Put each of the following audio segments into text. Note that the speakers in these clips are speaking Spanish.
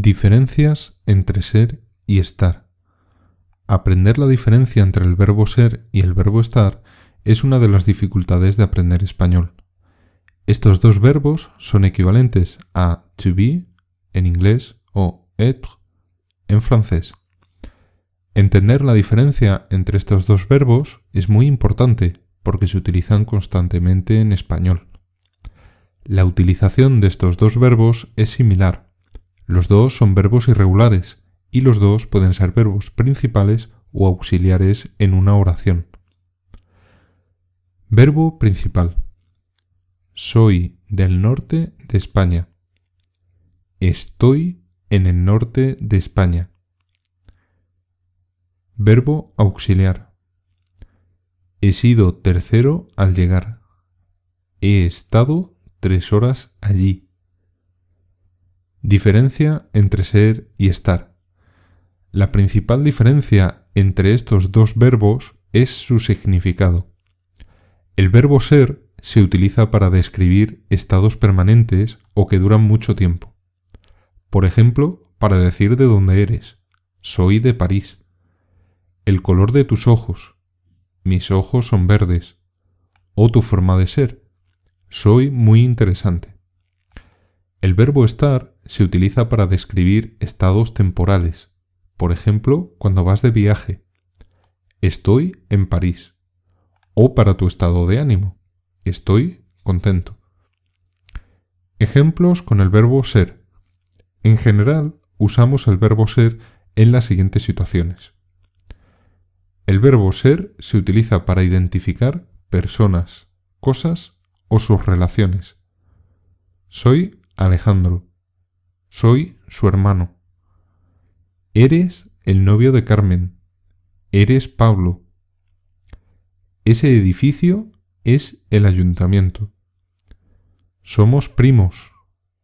Diferencias entre ser y estar. Aprender la diferencia entre el verbo ser y el verbo estar es una de las dificultades de aprender español. Estos dos verbos son equivalentes a to be en inglés o être en francés. Entender la diferencia entre estos dos verbos es muy importante porque se utilizan constantemente en español. La utilización de estos dos verbos es similar. Los dos son verbos irregulares y los dos pueden ser verbos principales o auxiliares en una oración. Verbo principal. Soy del norte de España. Estoy en el norte de España. Verbo auxiliar. He sido tercero al llegar. He estado tres horas allí. Diferencia entre ser y estar. La principal diferencia entre estos dos verbos es su significado. El verbo ser se utiliza para describir estados permanentes o que duran mucho tiempo. Por ejemplo, para decir de dónde eres. Soy de París. El color de tus ojos. Mis ojos son verdes. O tu forma de ser. Soy muy interesante. El verbo estar se utiliza para describir estados temporales. Por ejemplo, cuando vas de viaje. Estoy en París. O para tu estado de ánimo. Estoy contento. Ejemplos con el verbo ser. En general, usamos el verbo ser en las siguientes situaciones. El verbo ser se utiliza para identificar personas, cosas o sus relaciones. Soy Alejandro. Soy su hermano. Eres el novio de Carmen. Eres Pablo. Ese edificio es el ayuntamiento. Somos primos.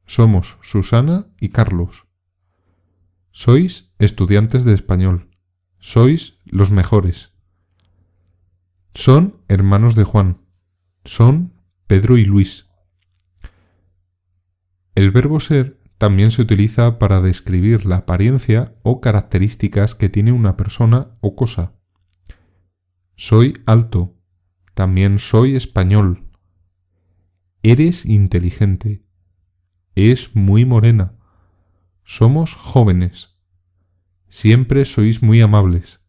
Somos Susana y Carlos. Sois estudiantes de español. Sois los mejores. Son hermanos de Juan. Son Pedro y Luis. El verbo ser también se utiliza para describir la apariencia o características que tiene una persona o cosa. Soy alto. También soy español. Eres inteligente. Es muy morena. Somos jóvenes. Siempre sois muy amables.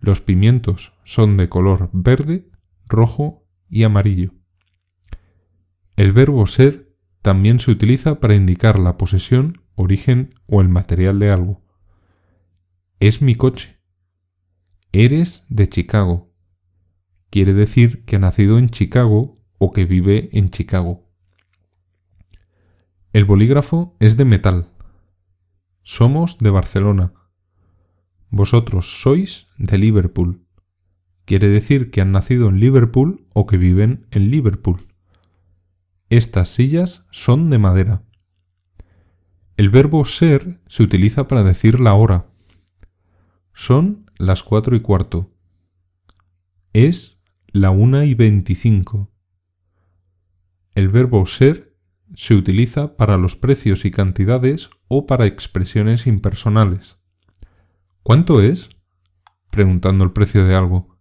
Los pimientos son de color verde, rojo y amarillo. El verbo ser también se utiliza para indicar la posesión, origen o el material de algo. Es mi coche. Eres de Chicago. Quiere decir que ha nacido en Chicago o que vive en Chicago. El bolígrafo es de metal. Somos de Barcelona. Vosotros sois de Liverpool. Quiere decir que han nacido en Liverpool o que viven en Liverpool. Estas sillas son de madera. El verbo ser se utiliza para decir la hora. Son las cuatro y cuarto. Es la una y veinticinco. El verbo ser se utiliza para los precios y cantidades o para expresiones impersonales. ¿Cuánto es? preguntando el precio de algo.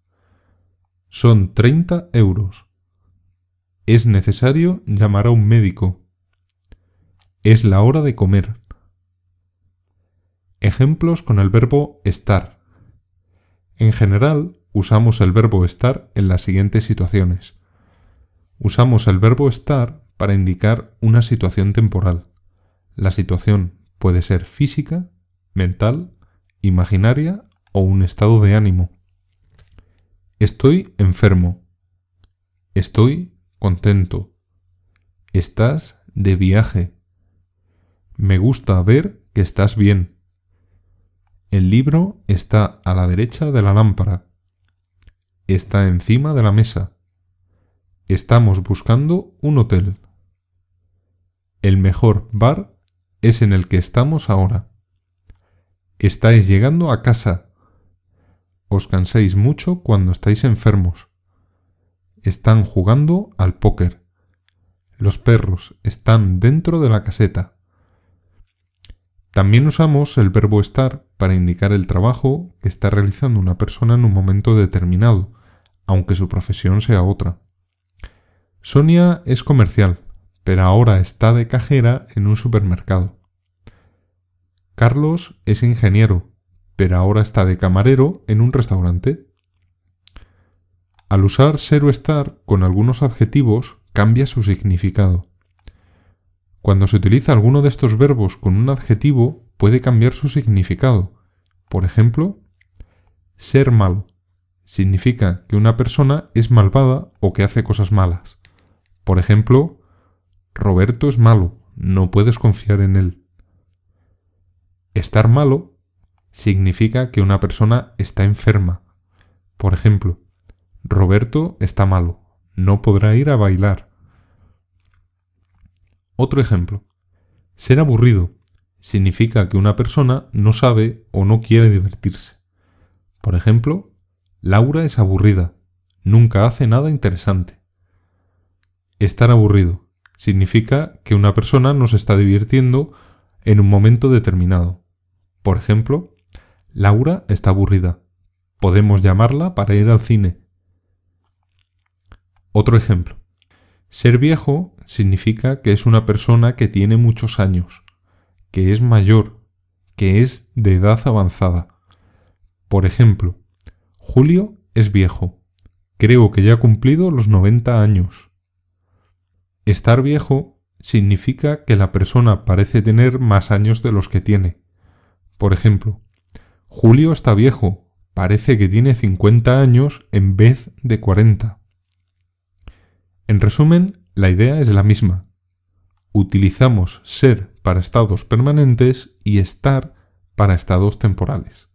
Son treinta euros. Es necesario llamar a un médico. Es la hora de comer. Ejemplos con el verbo estar. En general, usamos el verbo estar en las siguientes situaciones. Usamos el verbo estar para indicar una situación temporal. La situación puede ser física, mental, imaginaria o un estado de ánimo. Estoy enfermo. Estoy contento. Estás de viaje. Me gusta ver que estás bien. El libro está a la derecha de la lámpara. Está encima de la mesa. Estamos buscando un hotel. El mejor bar es en el que estamos ahora. Estáis llegando a casa. Os cansáis mucho cuando estáis enfermos. Están jugando al póker. Los perros están dentro de la caseta. También usamos el verbo estar para indicar el trabajo que está realizando una persona en un momento determinado, aunque su profesión sea otra. Sonia es comercial, pero ahora está de cajera en un supermercado. Carlos es ingeniero, pero ahora está de camarero en un restaurante. Al usar ser o estar con algunos adjetivos cambia su significado. Cuando se utiliza alguno de estos verbos con un adjetivo, puede cambiar su significado. Por ejemplo, ser malo significa que una persona es malvada o que hace cosas malas. Por ejemplo, Roberto es malo, no puedes confiar en él. Estar malo significa que una persona está enferma. Por ejemplo, Roberto está malo, no podrá ir a bailar. Otro ejemplo. Ser aburrido significa que una persona no sabe o no quiere divertirse. Por ejemplo, Laura es aburrida, nunca hace nada interesante. Estar aburrido significa que una persona no se está divirtiendo en un momento determinado. Por ejemplo, Laura está aburrida. Podemos llamarla para ir al cine. Otro ejemplo. Ser viejo significa que es una persona que tiene muchos años, que es mayor, que es de edad avanzada. Por ejemplo, Julio es viejo. Creo que ya ha cumplido los 90 años. Estar viejo significa que la persona parece tener más años de los que tiene. Por ejemplo, Julio está viejo, parece que tiene 50 años en vez de 40. En resumen, la idea es la misma. Utilizamos ser para estados permanentes y estar para estados temporales.